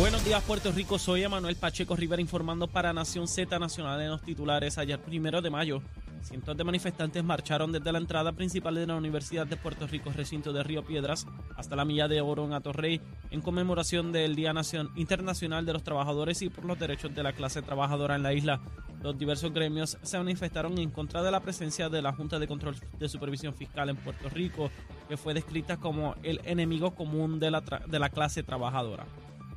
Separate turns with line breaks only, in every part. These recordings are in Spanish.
Buenos días, Puerto Rico. Soy Emanuel Pacheco Rivera informando para Nación Z Nacional en los titulares. Ayer, primero de mayo, cientos de manifestantes marcharon desde la entrada principal de la Universidad de Puerto Rico, recinto de Río Piedras, hasta la Milla de Oro en Atorrey, en conmemoración del Día Nación Internacional de los Trabajadores y por los derechos de la clase trabajadora en la isla. Los diversos gremios se manifestaron en contra de la presencia de la Junta de Control de Supervisión Fiscal en Puerto Rico, que fue descrita como el enemigo común de la, de la clase trabajadora.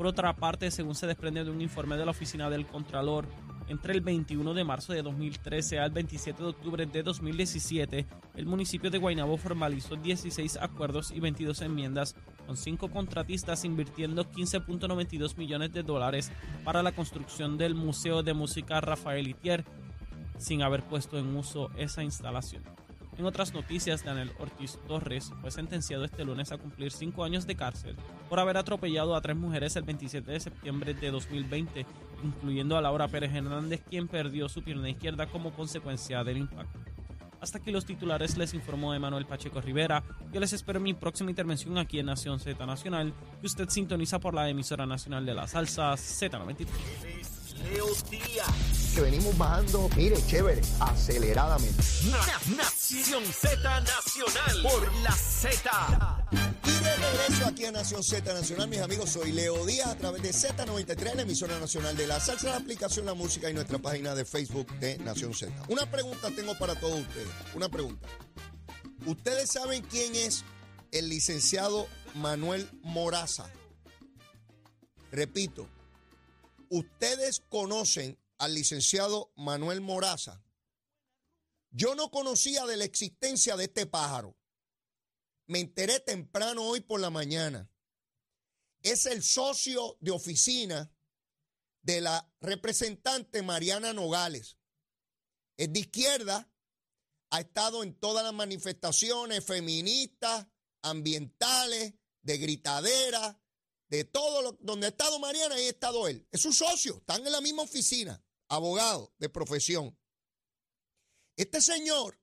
Por otra parte, según se desprende de un informe de la Oficina del Contralor, entre el 21 de marzo de 2013 al 27 de octubre de 2017, el municipio de Guaynabo formalizó 16 acuerdos y 22 enmiendas con cinco contratistas invirtiendo 15.92 millones de dólares para la construcción del Museo de Música Rafael Itier, sin haber puesto en uso esa instalación. En otras noticias, Daniel Ortiz Torres fue sentenciado este lunes a cumplir cinco años de cárcel por haber atropellado a tres mujeres el 27 de septiembre de 2020, incluyendo a Laura Pérez Hernández, quien perdió su pierna izquierda como consecuencia del impacto. Hasta aquí los titulares, les informó Emanuel Pacheco Rivera. Yo les espero en mi próxima intervención aquí en Nación Z Nacional, que usted sintoniza por la emisora nacional de la salsa Z93.
Leo Díaz.
Que venimos bajando, mire, chévere, aceleradamente.
Na- Nación Z Nacional por la Z.
Y de regreso aquí a Nación Z Nacional, mis amigos, soy Leo Díaz a través de Z93, la emisora nacional de la salsa, la aplicación La Música y nuestra página de Facebook de Nación Z. Una pregunta tengo para todos ustedes, una pregunta. ¿Ustedes saben quién es el licenciado Manuel Moraza? Repito, ¿ustedes conocen al licenciado Manuel Moraza? Yo no conocía de la existencia de este pájaro. Me enteré temprano hoy por la mañana. Es el socio de oficina de la representante Mariana Nogales. Es de izquierda, ha estado en todas las manifestaciones feministas, ambientales, de gritadera, de todo lo, donde ha estado Mariana, ahí ha estado él. Es su socio, están en la misma oficina, abogado de profesión. Este señor,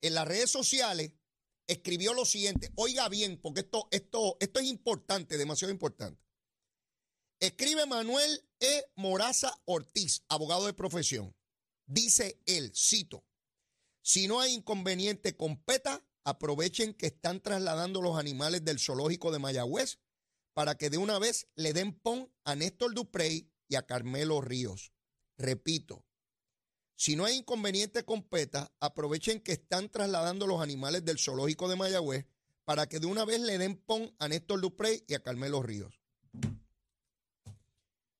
en las redes sociales, escribió lo siguiente. Oiga bien, porque esto, esto, esto es importante, demasiado importante. Escribe Manuel E. Moraza Ortiz, abogado de profesión. Dice él, cito, si no hay inconveniente con PETA, aprovechen que están trasladando los animales del zoológico de Mayagüez para que de una vez le den pon a Néstor Duprey y a Carmelo Ríos. Repito, si no hay inconveniente con aprovechen que están trasladando los animales del zoológico de Mayagüez para que de una vez le den pon a Néstor Duprey y a Carmelo Ríos.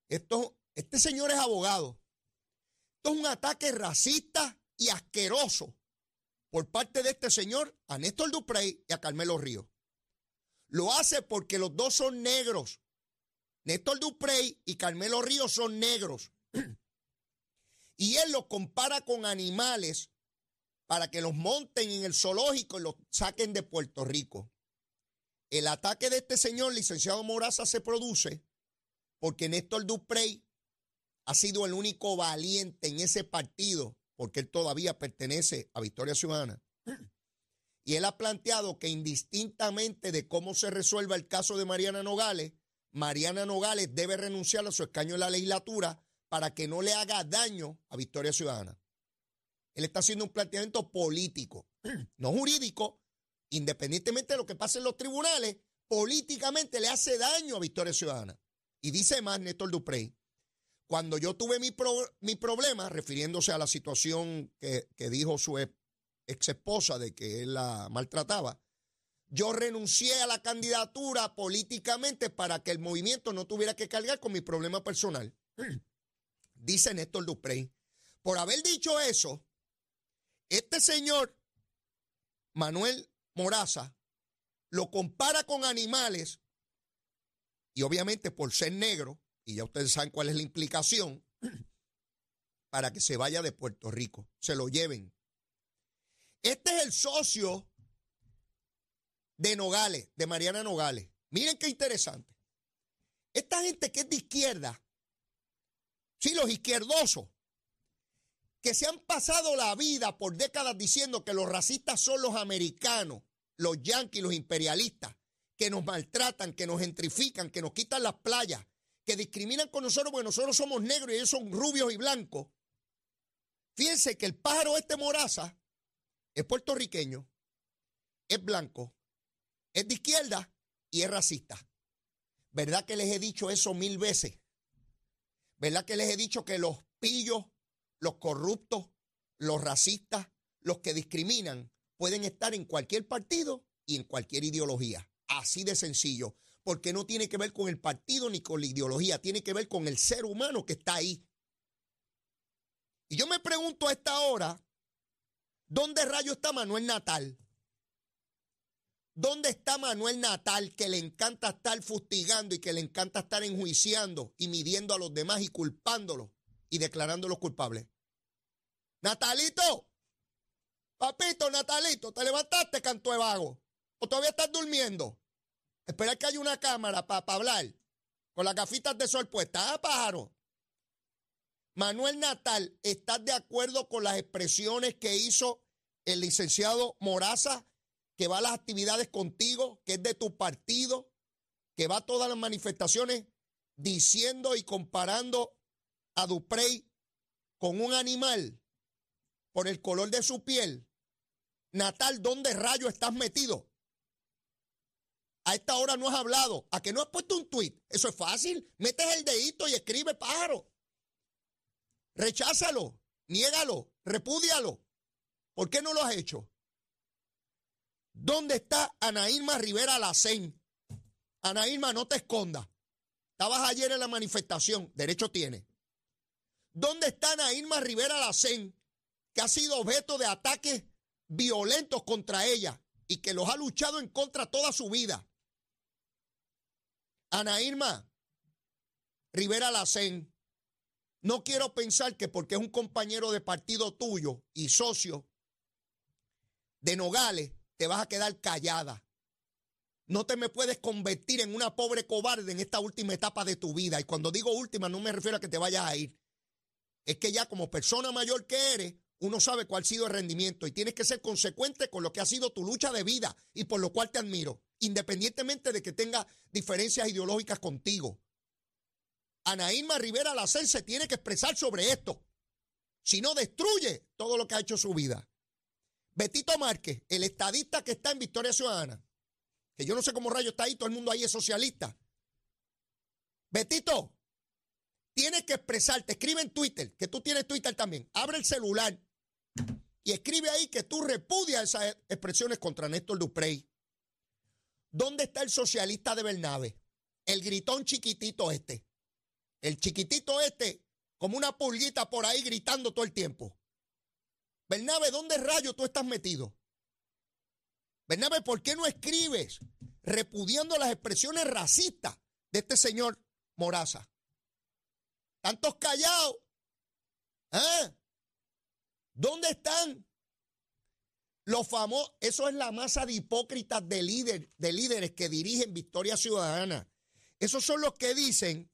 Esto, este señor es abogado. Esto es un ataque racista y asqueroso por parte de este señor a Néstor Duprey y a Carmelo Ríos. Lo hace porque los dos son negros. Néstor Duprey y Carmelo Ríos son negros. y él los compara con animales para que los monten en el zoológico y los saquen de Puerto Rico. El ataque de este señor, licenciado Moraza, se produce porque Néstor Duprey ha sido el único valiente en ese partido, porque él todavía pertenece a Victoria Ciudadana. Y él ha planteado que indistintamente de cómo se resuelva el caso de Mariana Nogales, Mariana Nogales debe renunciar a su escaño en la legislatura para que no le haga daño a Victoria Ciudadana. Él está haciendo un planteamiento político, no jurídico, independientemente de lo que pase en los tribunales, políticamente le hace daño a Victoria Ciudadana. Y dice más Néstor Duprey, cuando yo tuve mi, pro- mi problema, refiriéndose a la situación que, que dijo su ex, esposa de que él la maltrataba, yo renuncié a la candidatura políticamente para que el movimiento no tuviera que cargar con mi problema personal. Dice Néstor Duprey. Por haber dicho eso, este señor, Manuel Moraza, lo compara con animales y obviamente por ser negro, y ya ustedes saben cuál es la implicación, para que se vaya de Puerto Rico, se lo lleven. Este es el socio de Nogales, de Mariana Nogales. Miren qué interesante. Esta gente que es de izquierda, sí, los izquierdosos, que se han pasado la vida por décadas diciendo que los racistas son los americanos, los yanquis, los imperialistas, que nos maltratan, que nos gentrifican, que nos quitan las playas, que discriminan con nosotros porque nosotros somos negros y ellos son rubios y blancos. Fíjense que el pájaro este moraza es puertorriqueño, es blanco, es de izquierda y es racista. ¿Verdad que les he dicho eso mil veces? ¿Verdad que les he dicho que los pillos, los corruptos, los racistas, los que discriminan, pueden estar en cualquier partido y en cualquier ideología? Así de sencillo. Porque no tiene que ver con el partido ni con la ideología, tiene que ver con el ser humano que está ahí. Y yo me pregunto a esta hora, ¿dónde rayo está Manuel Natal? ¿Dónde está Manuel Natal que le encanta estar fustigando y que le encanta estar enjuiciando y midiendo a los demás y culpándolos y declarándolos culpables? Natalito, papito, Natalito, ¿te levantaste, canto de vago? ¿O todavía estás durmiendo? Espera que haya una cámara para hablar con las gafitas de sol puestas. Ah, pájaro. Manuel Natal, ¿estás de acuerdo con las expresiones que hizo el licenciado Moraza que va a las actividades contigo, que es de tu partido, que va a todas las manifestaciones diciendo y comparando a Duprey con un animal por el color de su piel. Natal, ¿dónde rayo estás metido? A esta hora no has hablado. ¿A que no has puesto un tuit? Eso es fácil. Metes el dedito y escribe pájaro. Recházalo, niégalo, repúdialo. ¿Por qué no lo has hecho? ¿Dónde está Ana Irma Rivera Lacén? Ana Irma, no te escondas. Estabas ayer en la manifestación, derecho tiene. ¿Dónde está Ana Irma Rivera Lacén, que ha sido objeto de ataques violentos contra ella y que los ha luchado en contra toda su vida? Ana Irma Rivera Lacén, no quiero pensar que porque es un compañero de partido tuyo y socio de Nogales, te vas a quedar callada. No te me puedes convertir en una pobre cobarde en esta última etapa de tu vida. Y cuando digo última, no me refiero a que te vayas a ir. Es que ya como persona mayor que eres, uno sabe cuál ha sido el rendimiento y tienes que ser consecuente con lo que ha sido tu lucha de vida y por lo cual te admiro, independientemente de que tenga diferencias ideológicas contigo. Anaíma Rivera Lacense tiene que expresar sobre esto. Si no, destruye todo lo que ha hecho su vida. Betito Márquez, el estadista que está en Victoria Ciudadana, que yo no sé cómo rayo está ahí, todo el mundo ahí es socialista. Betito, tienes que expresarte, escribe en Twitter, que tú tienes Twitter también, abre el celular y escribe ahí que tú repudias esas expresiones contra Néstor Duprey. ¿Dónde está el socialista de Bernabe? El gritón chiquitito este. El chiquitito este, como una pulguita por ahí gritando todo el tiempo. Bernabe, ¿dónde rayo tú estás metido? Bernabe, ¿por qué no escribes repudiando las expresiones racistas de este señor Moraza? Tantos callados. ¿Ah? ¿Dónde están? Los famosos, eso es la masa de hipócritas de, líder, de líderes que dirigen Victoria Ciudadana. Esos son los que dicen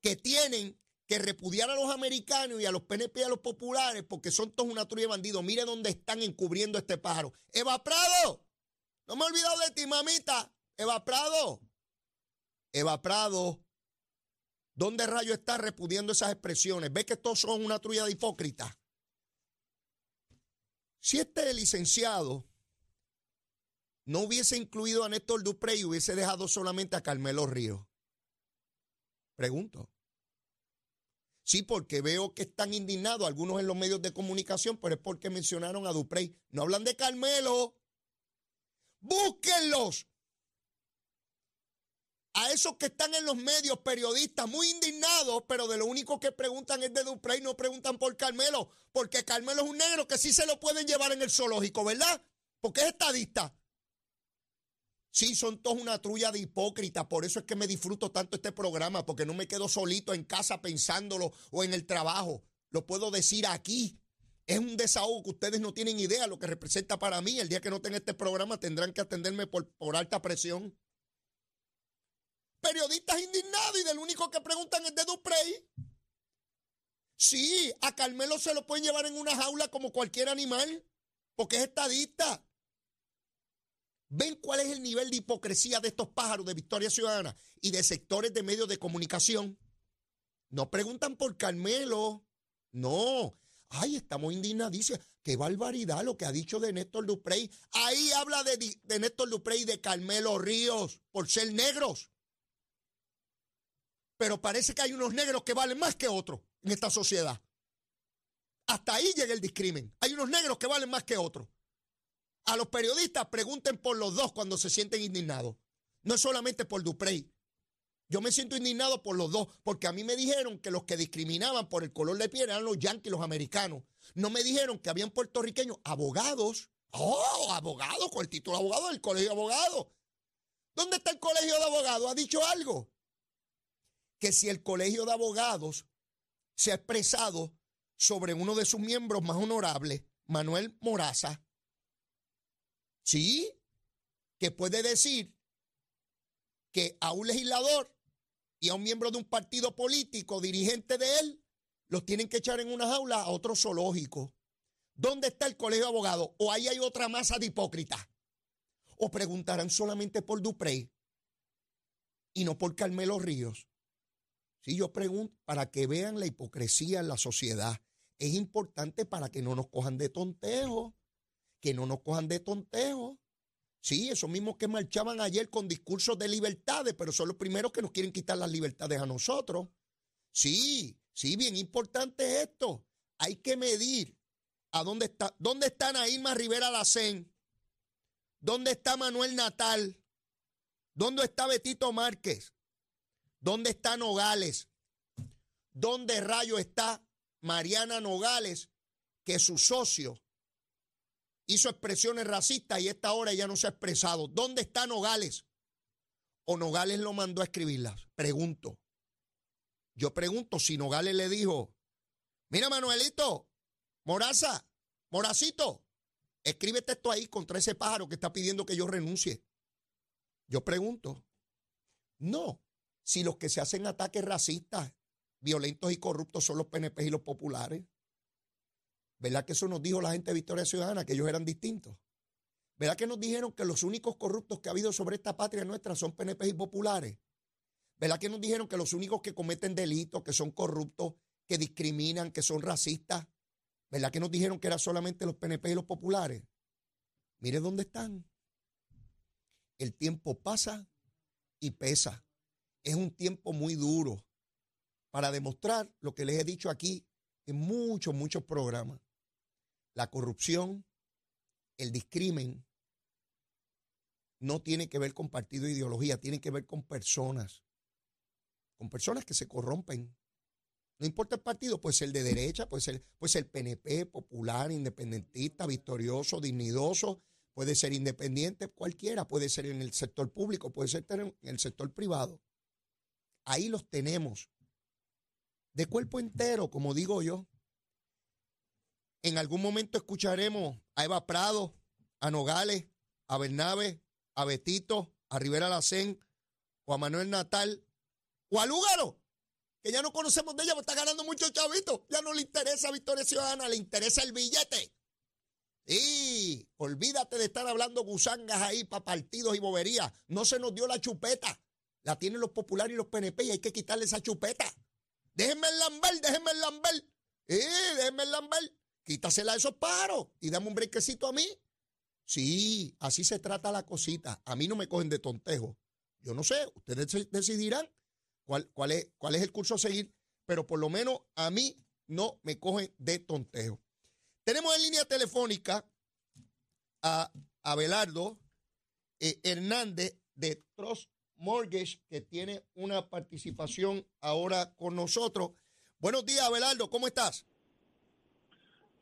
que tienen que repudiar a los americanos y a los PNP y a los populares porque son todos una trulla de bandidos. Mire dónde están encubriendo este pájaro. Eva Prado, no me he olvidado de ti, mamita. Eva Prado, Eva Prado, ¿dónde rayo está repudiando esas expresiones? ¿Ve que todos son una trulla de hipócritas? Si este licenciado no hubiese incluido a Néstor Duprey y hubiese dejado solamente a Carmelo Ríos, pregunto. Sí, porque veo que están indignados algunos en los medios de comunicación, pero es porque mencionaron a Duprey. No hablan de Carmelo. Búsquenlos. A esos que están en los medios, periodistas, muy indignados, pero de lo único que preguntan es de Duprey, no preguntan por Carmelo, porque Carmelo es un negro que sí se lo pueden llevar en el zoológico, ¿verdad? Porque es estadista. Sí, son todos una trulla de hipócritas, por eso es que me disfruto tanto este programa, porque no me quedo solito en casa pensándolo o en el trabajo. Lo puedo decir aquí. Es un desahogo que ustedes no tienen idea lo que representa para mí. El día que no tenga este programa tendrán que atenderme por, por alta presión. Periodistas indignados y del único que preguntan es de Duprey. Sí, a Carmelo se lo pueden llevar en una jaula como cualquier animal, porque es estadista. ¿Ven cuál es el nivel de hipocresía de estos pájaros de Victoria Ciudadana y de sectores de medios de comunicación? No preguntan por Carmelo. No. Ay, estamos indignadísimos. Qué barbaridad lo que ha dicho de Néstor Duprey. Ahí habla de, de Néstor Duprey y de Carmelo Ríos por ser negros. Pero parece que hay unos negros que valen más que otros en esta sociedad. Hasta ahí llega el discrimen. Hay unos negros que valen más que otros. A los periodistas pregunten por los dos cuando se sienten indignados. No solamente por Duprey. Yo me siento indignado por los dos, porque a mí me dijeron que los que discriminaban por el color de piel eran los yanquis, los americanos. No me dijeron que habían puertorriqueños, abogados. Oh, abogados, con el título de abogado del colegio de abogados. ¿Dónde está el colegio de abogados? ¿Ha dicho algo? Que si el colegio de abogados se ha expresado sobre uno de sus miembros más honorables, Manuel Moraza, sí, que puede decir que a un legislador y a un miembro de un partido político, dirigente de él, los tienen que echar en una jaula a otro zoológico. ¿Dónde está el colegio de abogados? ¿O ahí hay otra masa de hipócritas? ¿O preguntarán solamente por Duprey y no por Carmelo Ríos? Si yo pregunto, para que vean la hipocresía en la sociedad, es importante para que no nos cojan de tontejo, que no nos cojan de tontejo. Sí, esos mismos que marchaban ayer con discursos de libertades, pero son los primeros que nos quieren quitar las libertades a nosotros. Sí, sí, bien importante esto. Hay que medir a dónde está, dónde está Naima Rivera Lacén, dónde está Manuel Natal, dónde está Betito Márquez, dónde está Nogales, dónde rayo está Mariana Nogales, que su socio hizo expresiones racistas y esta hora ya no se ha expresado. ¿Dónde está Nogales? ¿O Nogales lo mandó a escribirlas? Pregunto. Yo pregunto si Nogales le dijo, mira Manuelito, Moraza, Moracito, escríbete esto ahí contra ese pájaro que está pidiendo que yo renuncie. Yo pregunto, no, si los que se hacen ataques racistas, violentos y corruptos son los PNP y los populares. ¿Verdad que eso nos dijo la gente de Victoria Ciudadana, que ellos eran distintos? ¿Verdad que nos dijeron que los únicos corruptos que ha habido sobre esta patria nuestra son PNP y populares? ¿Verdad que nos dijeron que los únicos que cometen delitos, que son corruptos, que discriminan, que son racistas? ¿Verdad que nos dijeron que eran solamente los PNP y los populares? Mire dónde están. El tiempo pasa y pesa. Es un tiempo muy duro para demostrar lo que les he dicho aquí en muchos, muchos programas la corrupción, el discrimen, no tiene que ver con partido e ideología, tiene que ver con personas, con personas que se corrompen. No importa el partido, puede ser de derecha, puede ser, puede ser PNP, popular, independentista, victorioso, dignidoso, puede ser independiente, cualquiera, puede ser en el sector público, puede ser en el sector privado. Ahí los tenemos. De cuerpo entero, como digo yo. En algún momento escucharemos a Eva Prado, a Nogales, a Bernabe, a Betito, a Rivera Lacén, o a Manuel Natal, o a Lúgaro, que ya no conocemos de ella, porque está ganando mucho chavito. Ya no le interesa Victoria Ciudadana, le interesa el billete. Y olvídate de estar hablando gusangas ahí para partidos y boberías. No se nos dio la chupeta. La tienen los populares y los PNP y hay que quitarle esa chupeta. Déjenme el lamber, déjenme el lamber. Eh, déjenme el lamber. Quítasela a esos paros y dame un brequecito a mí. Sí, así se trata la cosita. A mí no me cogen de tontejo. Yo no sé, ustedes decidirán cuál, cuál, es, cuál es el curso a seguir, pero por lo menos a mí no me cogen de tontejo. Tenemos en línea telefónica a Abelardo eh, Hernández de Trust Mortgage, que tiene una participación ahora con nosotros. Buenos días, Abelardo, ¿cómo estás?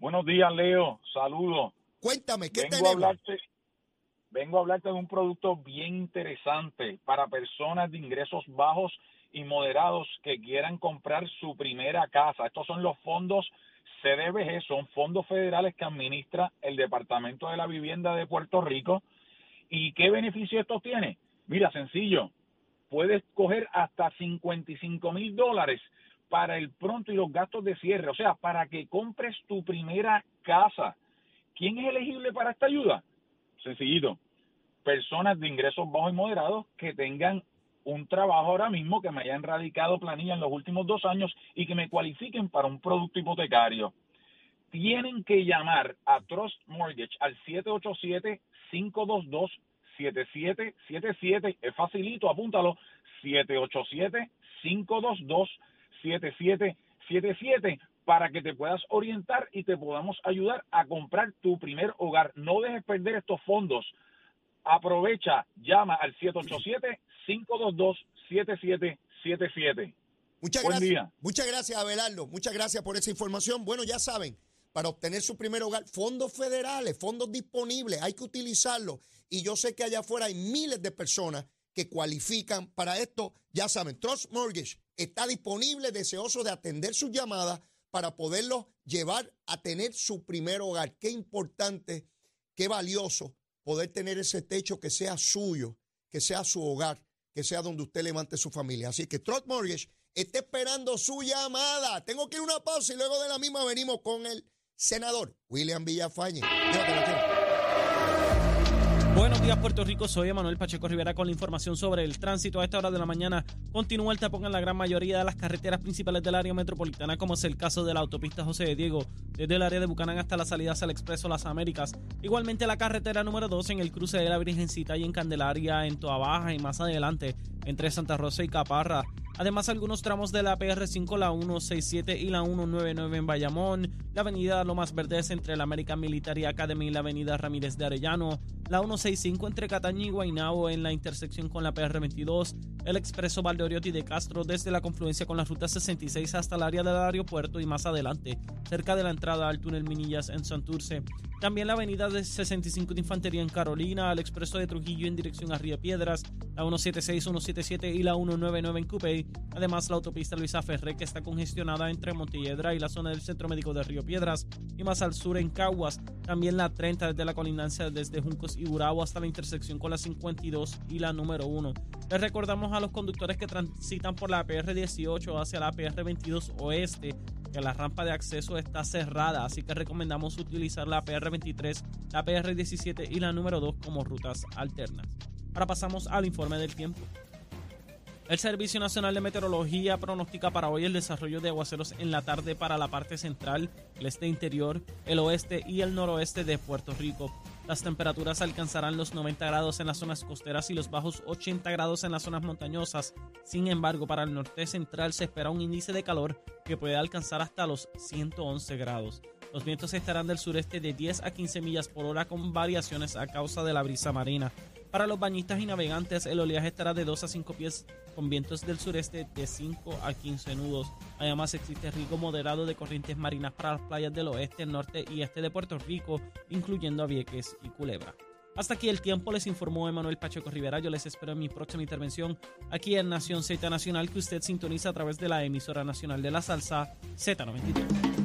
Buenos días, Leo. Saludos.
Cuéntame, ¿qué
vengo
tenemos?
A hablarte, vengo a hablarte de un producto bien interesante para personas de ingresos bajos y moderados que quieran comprar su primera casa. Estos son los fondos CDBG, son fondos federales que administra el Departamento de la Vivienda de Puerto Rico. ¿Y qué beneficio esto tiene? Mira, sencillo, puedes coger hasta 55 mil dólares para el pronto y los gastos de cierre, o sea, para que compres tu primera casa. ¿Quién es elegible para esta ayuda? Sencillito. Personas de ingresos bajos y moderados que tengan un trabajo ahora mismo, que me hayan radicado planilla en los últimos dos años y que me cualifiquen para un producto hipotecario. Tienen que llamar a Trust Mortgage al 787-522-7777. Es facilito, apúntalo. 787-522-7777 para que te puedas orientar y te podamos ayudar a comprar tu primer hogar. No dejes perder estos fondos. Aprovecha, llama al 787-522-7777.
Muchas gracias. Muchas gracias, Abelardo. Muchas gracias por esa información. Bueno, ya saben, para obtener su primer hogar, fondos federales, fondos disponibles, hay que utilizarlos. Y yo sé que allá afuera hay miles de personas que cualifican para esto. Ya saben, Trust Mortgage está disponible, deseoso de atender sus llamadas para poderlos llevar a tener su primer hogar. Qué importante, qué valioso poder tener ese techo que sea suyo, que sea su hogar, que sea donde usted levante su familia. Así que Trust Mortgage está esperando su llamada. Tengo que ir a una pausa y luego de la misma venimos con el senador William Villafañe.
Buenos días, Puerto Rico. Soy Emanuel Pacheco Rivera con la información sobre el tránsito. A esta hora de la mañana continúa el tapón en la gran mayoría de las carreteras principales del área metropolitana, como es el caso de la autopista José de Diego, desde el área de Bucanán hasta la salida hacia el Expreso Las Américas. Igualmente la carretera número 2 en el cruce de la Virgencita y en Candelaria, en Toa Baja y más adelante entre Santa Rosa y Caparra. Además, algunos tramos de la PR5, la 167 y la 199 en Bayamón, la avenida Lomas Verdes entre la American Military Academy y la avenida Ramírez de Arellano, la 165 entre Cataña y Guaynabo en la intersección con la PR22, el expreso Valdeoriotti de Castro desde la confluencia con la ruta 66 hasta el área del aeropuerto y más adelante, cerca de la entrada al túnel Minillas en Santurce. También la avenida de 65 de Infantería en Carolina, el expreso de Trujillo en dirección a Río Piedras, la 176, 177 y la 199 en Cupey. Además, la autopista Luisa Ferré que está congestionada entre Montelledra y la zona del Centro Médico de Río Piedras y más al sur en Caguas. También la 30 desde la colindancia desde Juncos y Urabo hasta la intersección con la 52 y la número 1. Les recordamos a los conductores que transitan por la PR18 hacia la PR22 oeste que la rampa de acceso está cerrada, así que recomendamos utilizar la PR23, la PR17 y la número 2 como rutas alternas. Ahora pasamos al informe del tiempo. El Servicio Nacional de Meteorología pronostica para hoy el desarrollo de aguaceros en la tarde para la parte central, el este interior, el oeste y el noroeste de Puerto Rico. Las temperaturas alcanzarán los 90 grados en las zonas costeras y los bajos 80 grados en las zonas montañosas. Sin embargo, para el norte central se espera un índice de calor que puede alcanzar hasta los 111 grados. Los vientos estarán del sureste de 10 a 15 millas por hora con variaciones a causa de la brisa marina. Para los bañistas y navegantes, el oleaje estará de 2 a 5 pies con vientos del sureste de 5 a 15 nudos. Además, existe riesgo moderado de corrientes marinas para las playas del oeste, norte y este de Puerto Rico, incluyendo a Vieques y Culebra. Hasta aquí el tiempo, les informó Emanuel Pacheco Rivera. Yo les espero en mi próxima intervención aquí en Nación Z Nacional, que usted sintoniza a través de la emisora nacional de la salsa Z93.